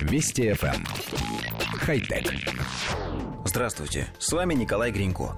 Вести FM. Эм. Хай-тек. Здравствуйте, с вами Николай Гринько.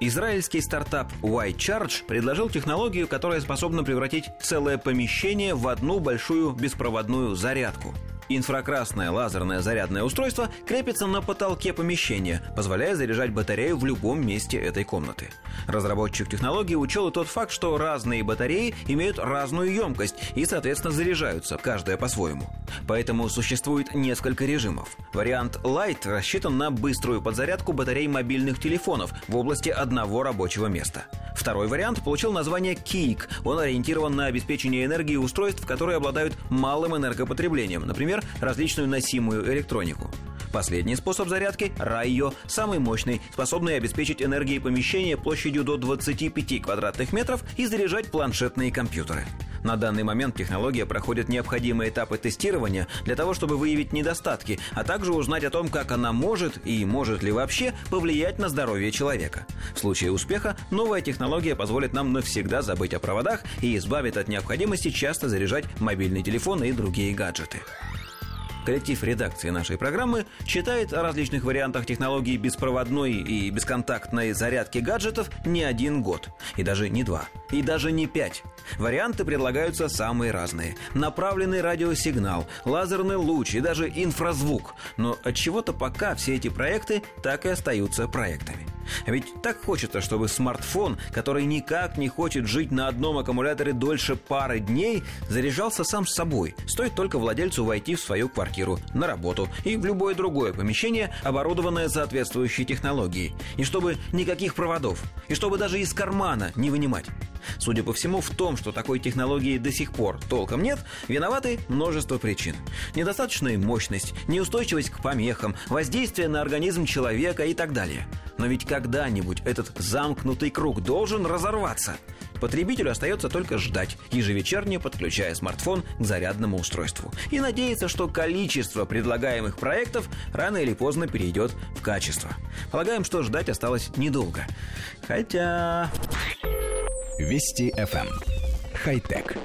Израильский стартап Y-Charge предложил технологию, которая способна превратить целое помещение в одну большую беспроводную зарядку – Инфракрасное лазерное зарядное устройство крепится на потолке помещения, позволяя заряжать батарею в любом месте этой комнаты. Разработчик технологии учел и тот факт, что разные батареи имеют разную емкость и, соответственно, заряжаются, каждая по-своему. Поэтому существует несколько режимов. Вариант Light рассчитан на быструю подзарядку батарей мобильных телефонов в области одного рабочего места. Второй вариант получил название Кик. Он ориентирован на обеспечение энергии устройств, которые обладают малым энергопотреблением, например, различную носимую электронику. Последний способ зарядки – Райо, самый мощный, способный обеспечить энергией помещения площадью до 25 квадратных метров и заряжать планшетные компьютеры. На данный момент технология проходит необходимые этапы тестирования для того, чтобы выявить недостатки, а также узнать о том, как она может и может ли вообще повлиять на здоровье человека. В случае успеха новая технология позволит нам навсегда забыть о проводах и избавит от необходимости часто заряжать мобильный телефон и другие гаджеты. Коллектив редакции нашей программы читает о различных вариантах технологии беспроводной и бесконтактной зарядки гаджетов не один год, и даже не два, и даже не пять. Варианты предлагаются самые разные. Направленный радиосигнал, лазерный луч и даже инфразвук. Но от чего-то пока все эти проекты так и остаются проектами. Ведь так хочется, чтобы смартфон, который никак не хочет жить на одном аккумуляторе дольше пары дней, заряжался сам с собой. Стоит только владельцу войти в свою квартиру, на работу и в любое другое помещение, оборудованное соответствующей технологией. И чтобы никаких проводов. И чтобы даже из кармана не вынимать. Судя по всему, в том, что такой технологии до сих пор толком нет, виноваты множество причин. Недостаточная мощность, неустойчивость к помехам, воздействие на организм человека и так далее. Но ведь когда-нибудь этот замкнутый круг должен разорваться. Потребителю остается только ждать, ежевечерне подключая смартфон к зарядному устройству. И надеяться, что количество предлагаемых проектов рано или поздно перейдет в качество. Полагаем, что ждать осталось недолго. Хотя... Вести FM. Эм. Хай-тек.